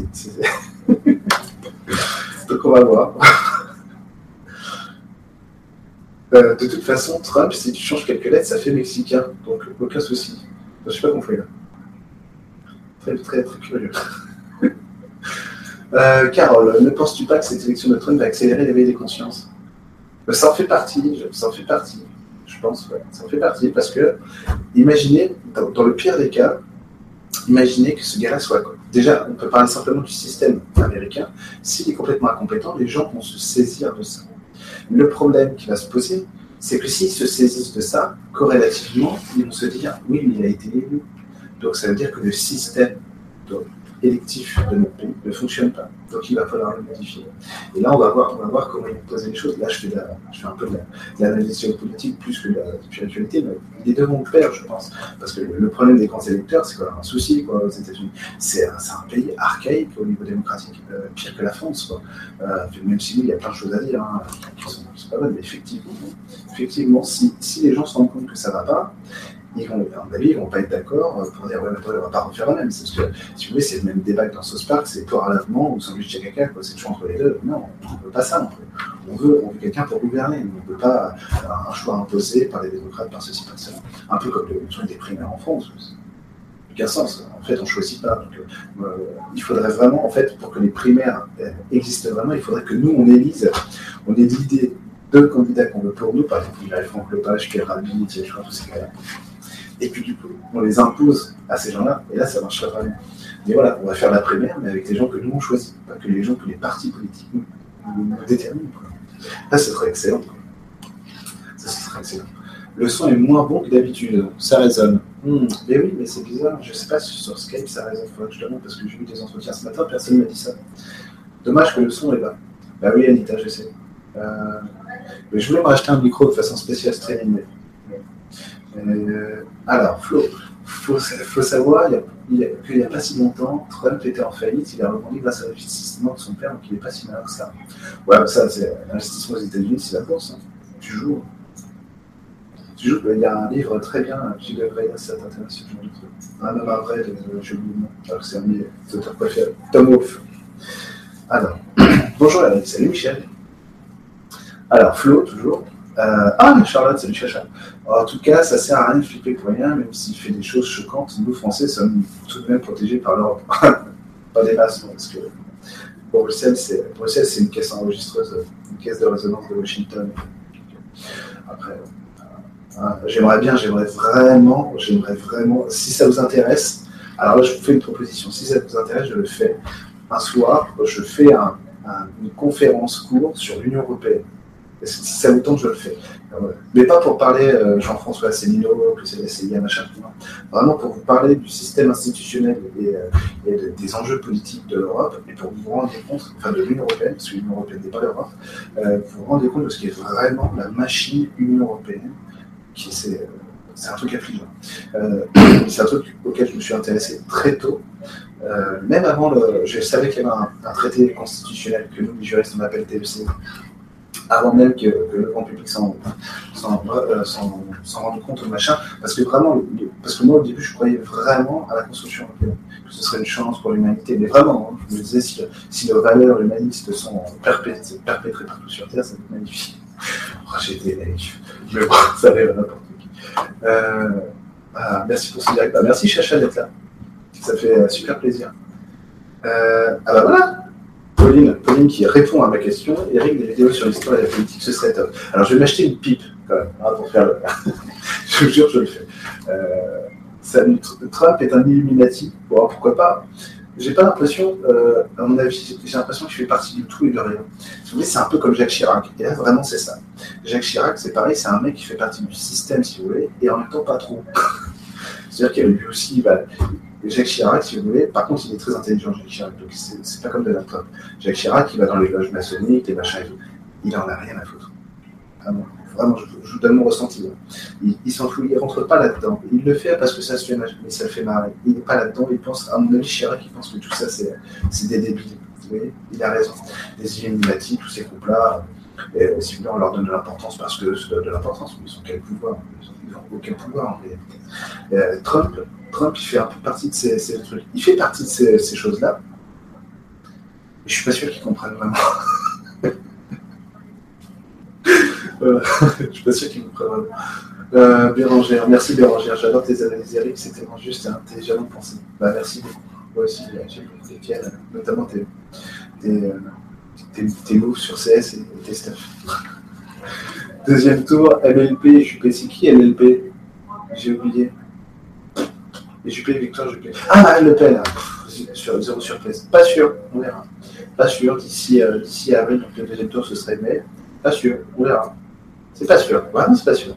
Donc on va voir. Euh, de toute façon, Trump, si tu changes quelques lettres, ça fait mexicain. Donc aucun souci. Je ne suis pas compris là. Très, très, très curieux. Carole, ne penses-tu pas que cette élection de Trump va accélérer l'éveil des consciences? Ça en fait partie, ça en fait partie pense, ouais. ça fait partie. Parce que, imaginez, dans, le pire des cas, imaginez que ce gars-là soit. Déjà, on peut parler simplement du système américain. S'il est complètement incompétent, les gens vont se saisir de ça. Le problème qui va se poser, c'est que s'ils se saisissent de ça, corrélativement, ils vont se dire oui, mais il a été élu. Donc ça veut dire que le système électif de notre pays ne fonctionne pas. Donc il va falloir le modifier. Et là, on va voir, on va voir comment il poser les choses. Là, je fais, je fais un peu de l'analyse politique plus que de la spiritualité, les deux vont faire, je pense. Parce que le problème des grands électeurs, c'est quoi un souci quoi, aux États-Unis. C'est un, pays archaïque au niveau démocratique, euh, pire que la France. Quoi. Euh, même si nous, il y a plein de choses à dire hein, qui, pas bonnes, mais effectivement, effectivement si, si les gens se rendent compte que ça ne va pas, ils vont, à mon avis, vont pas être d'accord pour dire, ouais, mais on va pas refaire la même. Si vous voulez, c'est le même débat que dans South Park, c'est pour à l'avement ou sandwich de caca, quoi. C'est toujours entre les deux. Non, on ne veut pas ça On veut, quelqu'un pour gouverner. On ne veut pas un choix imposé par les démocrates, par ceci, par cela. Un peu comme le choix des primaires en France. Aucun sens. En fait, on ne choisit pas. Donc, euh, il faudrait vraiment, en fait, pour que les primaires euh, existent vraiment, il faudrait que nous, on élise, on ait l'idée de candidats qu'on veut pour nous, par exemple, il y a Franck Lepage, Rabhi, Thierry tous ces gars-là et puis du coup, on les impose à ces gens-là, et là, ça marche pas bien. Mais voilà, on va faire la première, mais avec des gens que nous on choisit, pas que les gens que les partis politiques nous, déterminent. Là, ce serait excellent. Ça, ce serait excellent. Le son est moins bon que d'habitude, ça résonne. Hmm. Mais oui, mais c'est bizarre, je sais pas si sur Skype ça résonne, il faudrait que je demande, parce que j'ai eu des entretiens ce matin, personne ne m'a dit ça. Dommage que le son est bas. Bah oui, Anita, je sais. Euh, mais je voulais me racheter un micro de façon spéciale streaming. Euh, alors, Flo, il faut, savoir qu'il n'y a, pas si longtemps, Trump était en faillite, il a rebondi grâce à l'investissement de son père, donc il n'est pas si malin que ça. Ouais, ça, c'est l'investissement aux États-Unis, c'est la bourse. Hein. Tu joues. Il y a un livre très bien qui devrait ça t'intéresser, ce genre. Un homme à vrai, je vous alors que c'est un de mes auteurs préférés. Tom Wolfe. Alors, bonjour Eric, salut Michel. Alors, Flo, toujours. Euh, ah, Charlotte, salut Chacha. En tout cas, ça sert à rien de flipper pour rien, même s'il fait des choses choquantes. Nous, Français, sommes tout de même protégés par l'Europe. pas des masses, parce que Bruxelles, c'est une caisse enregistreuse, une caisse de résonance de Washington. Après, euh, j'aimerais bien, j'aimerais vraiment, j'aimerais vraiment, si ça vous intéresse, alors là, je vous fais une proposition. Si ça vous intéresse, je le fais. un soir, je fais une conférence courte sur l'Union européenne. Si ça vous tente, je le fais. Mais pas pour parler euh, Jean-François Asselineau, que c'est la CIA, machin, Vraiment pour vous parler du système institutionnel et, euh, des enjeux politiques de l'Europe et pour vous rendre compte, enfin de l'Union européenne, parce que l'Union européenne n'est pas l'Europe, euh, vous rendez compte de ce qui est vraiment la machine Union européenne, qui c'est un truc affligeant. c'est un truc auquel je me suis intéressé très tôt. même avant, le, je savais qu'il y avait un, un, traité constitutionnel que nous, les juristes, on appelle TEC, avant même que, le grand public s'en euh, rende compte, machin, parce que vraiment, parce que moi au début je croyais vraiment à la construction européenne, que ce serait une chance pour l'humanité, mais vraiment, hein, je me disais si, si nos valeurs humanistes sont perpétrées, partout sur Terre, ça va magnifique. Oh, naïf, mais bon, ça arrive à n'importe qui. Euh, ah, merci pour ce direct. Bah, merci Chacha d'être là, ça fait euh, super plaisir. ah bah voilà, Pauline, Pauline qui répond à ma question. Eric, des vidéos sur l'histoire et la politique, ce serait top. Alors, je vais m'acheter une pipe, quand même, hein, pour faire le. je vous jure, je le fais. Euh, Trump est un Illuminati. Bon, pourquoi pas? J'ai pas l'impression, euh, à mon avis, j'ai l'impression qu'il fait partie du tout et de rien. Vous voyez, c'est un peu comme Jacques Chirac. Et là, vraiment, c'est ça. Jacques Chirac, c'est pareil, c'est un mec qui fait partie du système, si vous voulez, et en même temps pas trop. C'est-à-dire qu'il lui aussi, bah, Jacques Chirac, si vous voulez, par contre, il est très intelligent, Jacques Chirac, donc c'est pas comme la pop. Jacques Chirac, il va dans les loges maçonniques, et tout. Il en a rien à foutre. Vraiment, vraiment je, vous donne mon ressenti. Il, il s'en fout, il rentre pas là-dedans. Il le fait parce que ça se fait, mais le fait marrer. Il n'est pas là-dedans, il pense, à mon Chirac, il pense que tout ça, c'est des débiles. Voyez, il a raison. Les Illuminati, tous ces groupes-là, et, si vous voulez, on leur donne de l'importance parce que de, de l'importance, mais ils ont quel pouvoir? Ils n'ont aucun pouvoir en réalité. Euh, Trump, Trump, il fait un peu partie de ces, trucs. Il fait partie de ces, choses-là. Mais je suis pas sûr qu'il comprenne vraiment. voilà. je suis pas sûr qu'il comprenne vraiment. Euh, Bérangère, merci Bérangère. J'adore tes analyses, Eric. C'est tellement juste et intelligemment pensé. Bah, merci beaucoup. Moi aussi, j'ai compris fier, notamment tes, tes, tes, tes, moves sur CS et tes stuff. Deuxième tour, MLP, JP. C'est qui MLP J'ai oublié. Et Juppé, Victoire Juppé. Ah, Le Pen, sur, zéro surprise. Pas sûr, on verra. Pas sûr, d'ici euh, avril, donc le deuxième tour, ce serait mai. Pas sûr, on verra. C'est pas sûr, vraiment, c'est pas sûr.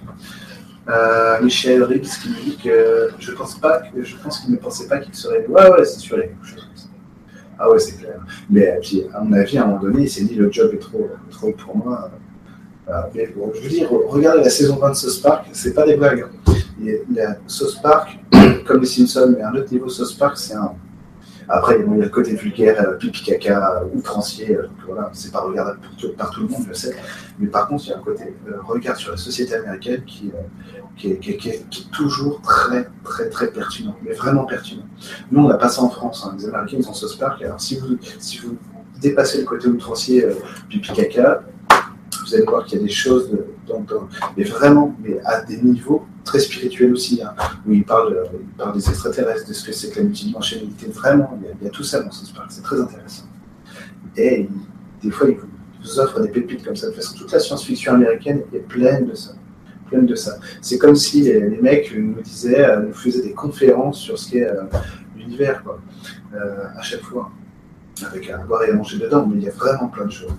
Euh, Michel Riggs qui dit que je pense pas je pense qu'il ne pensait pas qu'il serait. Ouais, ouais, c'est sûr, il y a quelque chose comme ça. Ah ouais, c'est clair. Mais puis, à mon avis, à un moment donné, il s'est dit le job est trop, trop pour moi. Euh, mais bon, je veux dire, regardez la saison 20 de ce Spark, c'est pas des blagues. Il y a Sauce Park, comme les Simpsons, mais un autre niveau Sauce Park, c'est un. Après, il y a le côté vulgaire, euh, pipi caca, outrancier, euh, voilà, c'est pas regardable par tout, le monde, je sais. Mais par contre, il y a un côté euh, regard sur la société américaine qui, qui, est, qui, est, toujours très, très, très pertinent, mais vraiment pertinent. Nous, on n'a pas ça en France. Hein. Les Américains, ils ont Sauce Park. Alors, si vous, si vous dépassez le côté outrancier, pipi caca, vous allez voir qu'il y a des choses, mais vraiment, mais à des niveaux très spirituels aussi, hein, où il parle, il parle des extraterrestres, de ce que c'est que la multidimensionnalité. Vraiment, il y, a, tout ça dans ce parc, c'est très intéressant. Et des fois, il vous, offre des pépites comme ça. De toute façon, toute la science-fiction américaine est pleine de ça. Pleine de ça. C'est comme si les, mecs nous disaient, euh, nous faisaient des conférences sur ce qu'est euh, l'univers, quoi, euh, à chaque fois, avec un boire et à manger dedans, mais il y a vraiment plein de choses.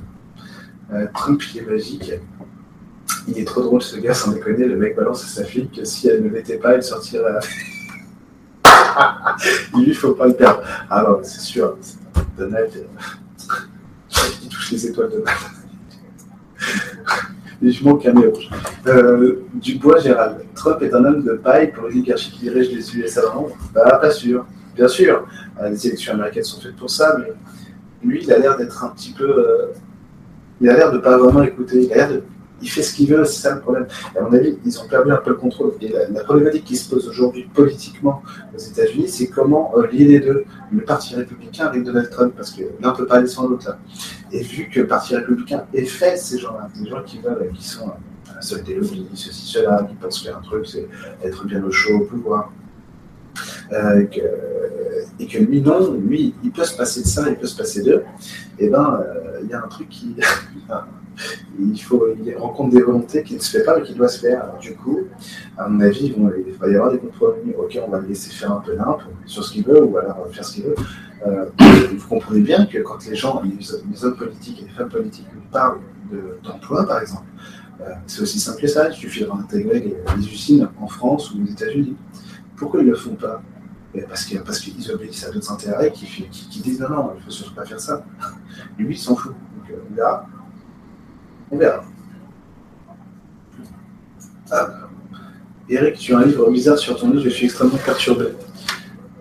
Euh, Trump, il est magique. Il est trop drôle ce gars, sans déconner. Le mec balance sa fille que si elle ne l'était pas, elle sortirait. lui, il faut pas le perdre. Alors, c'est sûr, Donald, euh, il touche les étoiles de Donald. Et je manque un euh, Dubois Gérald. Trump est un homme de paille pour l'oligarchie qui dirige les USA. Bah, pas sûr. Bien sûr, les élections américaines sont faites pour ça, mais lui, il a l'air d'être un petit peu il a l'air de pas vraiment écouter. Il, fait ce qu'il veut, c'est ça le problème. à mon avis, ils ont perdu un peu le contrôle. Et la, problématique qui se pose aujourd'hui politiquement aux États-Unis, c'est comment euh, lier les deux. Le Parti républicain avec Donald Trump, parce que l'un ne peut pas aller sans l'autre. Et vu que le Parti républicain est fait ces gens-là, des gens qui veulent, qui sont à la télé, ceci, cela, qui pensent faire un truc, c'est être bien au chaud au pouvoir. Euh, et que lui, non, lui, il peut se passer de ça, il peut se passer d'eux, et eh ben, euh, il y a un truc qui. il faut il rencontre des volontés qui ne se fait pas mais qui doit se faire. du coup, à mon avis, il va y avoir des compromis. Ok, on va le laisser faire un peu n'importe sur ce qu'il veut ou alors faire ce qu'il veut. Euh, vous comprenez bien que quand les gens, les, hommes politiques et les femmes politiques parlent d'emploi, par exemple, euh, c'est aussi simple que ça. Il suffit d'intégrer les, les usines en France ou aux États-Unis. Pourquoi ils ne le font pas? Parce qu'ils parce obéissent à d'autres intérêts qui, disent non, non, il ne faut surtout pas faire ça. Lui, il s'en fout. Donc, euh, on verra. On verra. Ah. Eric, tu as un livre bizarre sur ton livre, je suis extrêmement perturbé.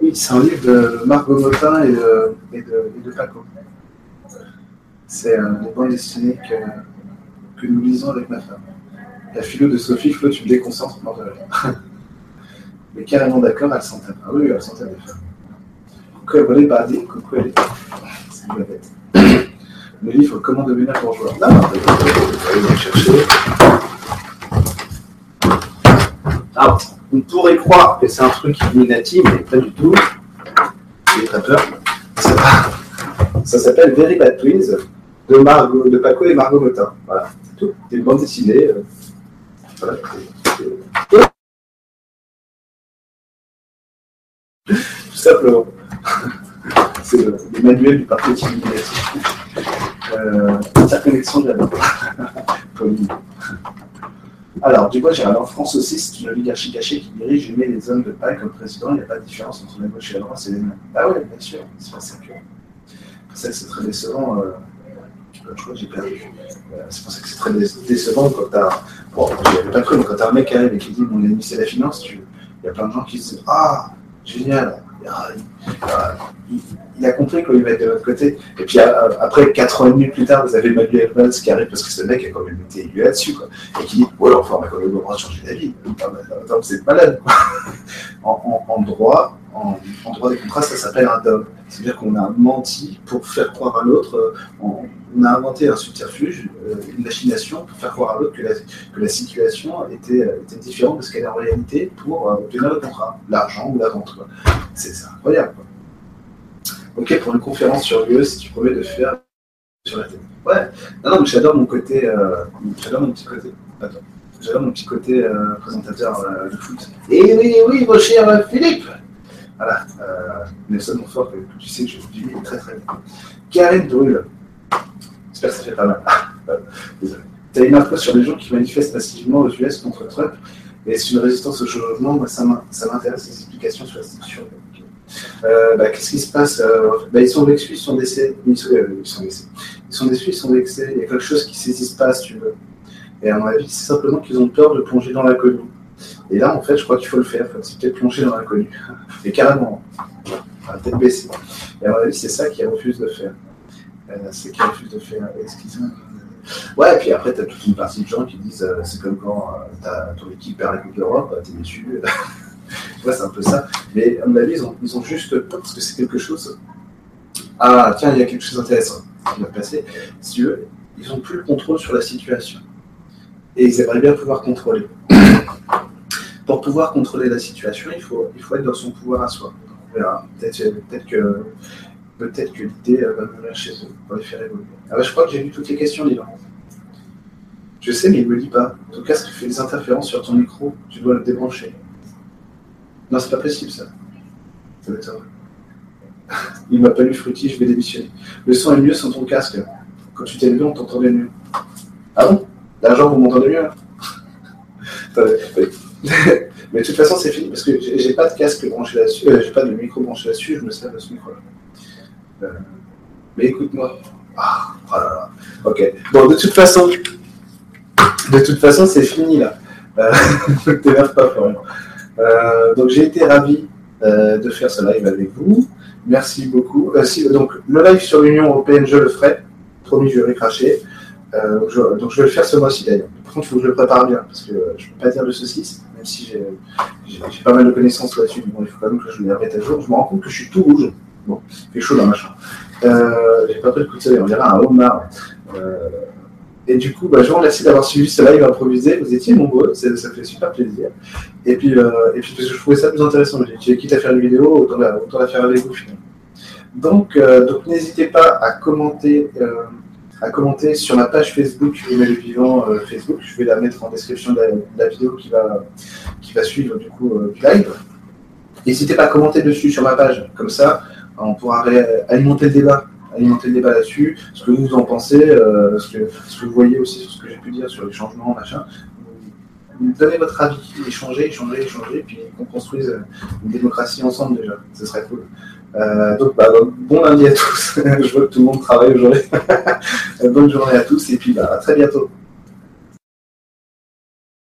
Oui, c'est un livre de Margot Motin et de, Paco. C'est euh, des bandes dessinées que, que, nous lisons avec ma femme. La philo de Sophie, Flo, tu me déconcentres, mort de. Mais carrément d'accord, elle s'entend. Ah oui, elle s'entend des femmes. Coucou elle pas dit, coucou elle est. C'est une bête. Le livre Comment devenir bourgeois? On va chercher. Ah, on pourrait croire que c'est un truc illuminati, mais pas du tout. J'ai très peur. Ça, s'appelle Very Bad Twins de, Paco et Margot Motin. Voilà, c'est tout. C'est une bande dessinée. Euh, voilà. Simplement. C'est le, manuel du parti négatif. Euh, interconnexion de la Alors, du coup, j'ai en France aussi, c'est une oligarchie cachée qui dirige et met les hommes de paille comme président. Il n'y a pas de différence entre la gauche et la droite, c'est les mêmes. Ah ouais, bien sûr, c'est pas ça que. C'est c'est très décevant. Je crois que j'ai perdu. Euh, c'est pour ça que c'est très décevant quand t'as. Bon, j'avais pas cru, mais quand t'as un mec qui arrive et qui dit mon ennemi c'est la finance, il y a plein de gens qui se disent Ah, génial. Il a compris qu'il va être de l'autre côté. Et puis après, 4 ans et demi plus tard, vous avez Manuel Valls qui arrive parce que ce mec a quand même été élu là-dessus. Et qui dit Ouais, enfin, on a quand même droit de changer d'avis. Vous êtes malade. en, droit, en, droit des contrats, ça s'appelle un DOM. C'est-à-dire qu'on a menti pour faire croire à l'autre. Euh, on, a inventé un subterfuge, euh, une machination pour faire croire à l'autre que la, situation était, euh, était différente de ce qu'elle est en réalité pour obtenir le contrat, l'argent ou la vente. C'est incroyable. Ok, pour une conférence sur l'UE, si tu promets de faire sur la tête. Ouais, non, non, mais j'adore mon côté, j'adore mon petit côté. J'adore mon petit côté présentateur de foot. Et oui, oui, mon cher Philippe voilà, euh, Nelson que, tu sais que je dis très très bien. Karen Drull, j'espère que ça fait pas mal. Désolé. Tu as une info sur les gens qui manifestent massivement aux US contre Trump et c'est une résistance au changement. Moi, ça m'intéresse les explications sur la situation. Euh, bah, Qu'est-ce qui se passe euh, bah, Ils sont vexés, ils sont décès. Ils sont, euh, ils sont décès. Ils sont déçus, ils sont vexés. Il y a quelque chose qui ne saisissent pas, si tu veux. Et à mon avis, c'est simplement qu'ils ont peur de plonger dans l'inconnu. Et là, en fait, je crois qu'il faut le faire. C'est peut-être plonger dans l'inconnu. Et carrément, à tête baissée. Et à mon avis, c'est ça qu'ils refusent de faire. Euh, c'est qu'ils refusent de faire. Ouais, et puis après, tu as toute une partie de gens qui disent euh, c'est comme quand euh, ton équipe perd la Coupe d'Europe, t'es déçu. tu c'est un peu ça. Mais à mon avis, ils ont, juste parce que c'est quelque chose. Ah, tiens, il y a quelque chose d'intéressant qui va passer. Si tu veux, ils n'ont plus le contrôle sur la situation. Et ils aimeraient bien pouvoir contrôler. Pour pouvoir contrôler la situation, il faut, il faut être dans son pouvoir à soi. On verra. Peut-être que, peut que l'idée va venir chez eux pour les faire évoluer. Ah bah, je crois que j'ai vu toutes les questions, Dylan. Je sais, mais il ne me dit pas. En tout cas, si tu fais des interférences sur ton micro, tu dois le débrancher. Non, c'est pas possible, ça. Ça va être Il m'a pas lu fruity, je vais démissionner. Le son est mieux sans ton casque. Quand tu t'es levé, on t'entendait mieux. Ah bon? L'argent, vous m'entendez mieux Mais de toute façon, c'est fini parce que j'ai pas de casque branché là-dessus, euh, j'ai pas de micro branché là-dessus, je me sers de ce micro-là. Euh, mais écoute-moi. Ah, oh là là. Ok. Bon, de toute façon, de toute façon, c'est fini là. Euh, ne t'énerve pas, Florian. Euh, donc, j'ai été ravi de faire ce live avec vous. Merci beaucoup. donc, le live sur l'Union européenne, je le ferai. Promis, je vais cracher. donc, je vais le faire ce mois-ci d'ailleurs. Par contre, il faut que je le prépare bien parce que je ne peux pas dire de saucisse si j'ai pas mal de connaissances là-dessus, bon, il faut quand même que je les remette à jour. Je me rends compte que je suis tout rouge. Bon, il fait chaud dans ma chambre. Euh, j'ai pas pris de coup de soleil, on dirait un homard. Euh, et du coup, bah, je vous remercie d'avoir suivi ce live improvisé. Vous étiez nombreux, ça, fait super plaisir. Et puis, euh, et puis parce que je trouvais ça plus intéressant. J'ai quitte à faire une vidéo, autant la, autant la faire avec vous finalement. Donc, euh, donc n'hésitez pas à commenter, à commenter sur ma page Facebook Email Vivant euh, Facebook. Je vais la mettre en description de la, vidéo qui va, qui va suivre du coup euh, live. N'hésitez pas à commenter dessus sur ma page, comme ça on pourra alimenter le débat, alimenter le débat là-dessus, ce que vous en pensez, ce, que, ce, que, vous voyez aussi sur ce que j'ai pu dire sur les changements, machin donnez votre avis, échangez, échangez, échangez, puis qu'on construise une démocratie ensemble déjà. Ce serait cool. Euh, donc, bah, bon lundi à tous. Je vois que tout le monde travaille aujourd'hui. Bonne journée à tous et puis bah, à très bientôt.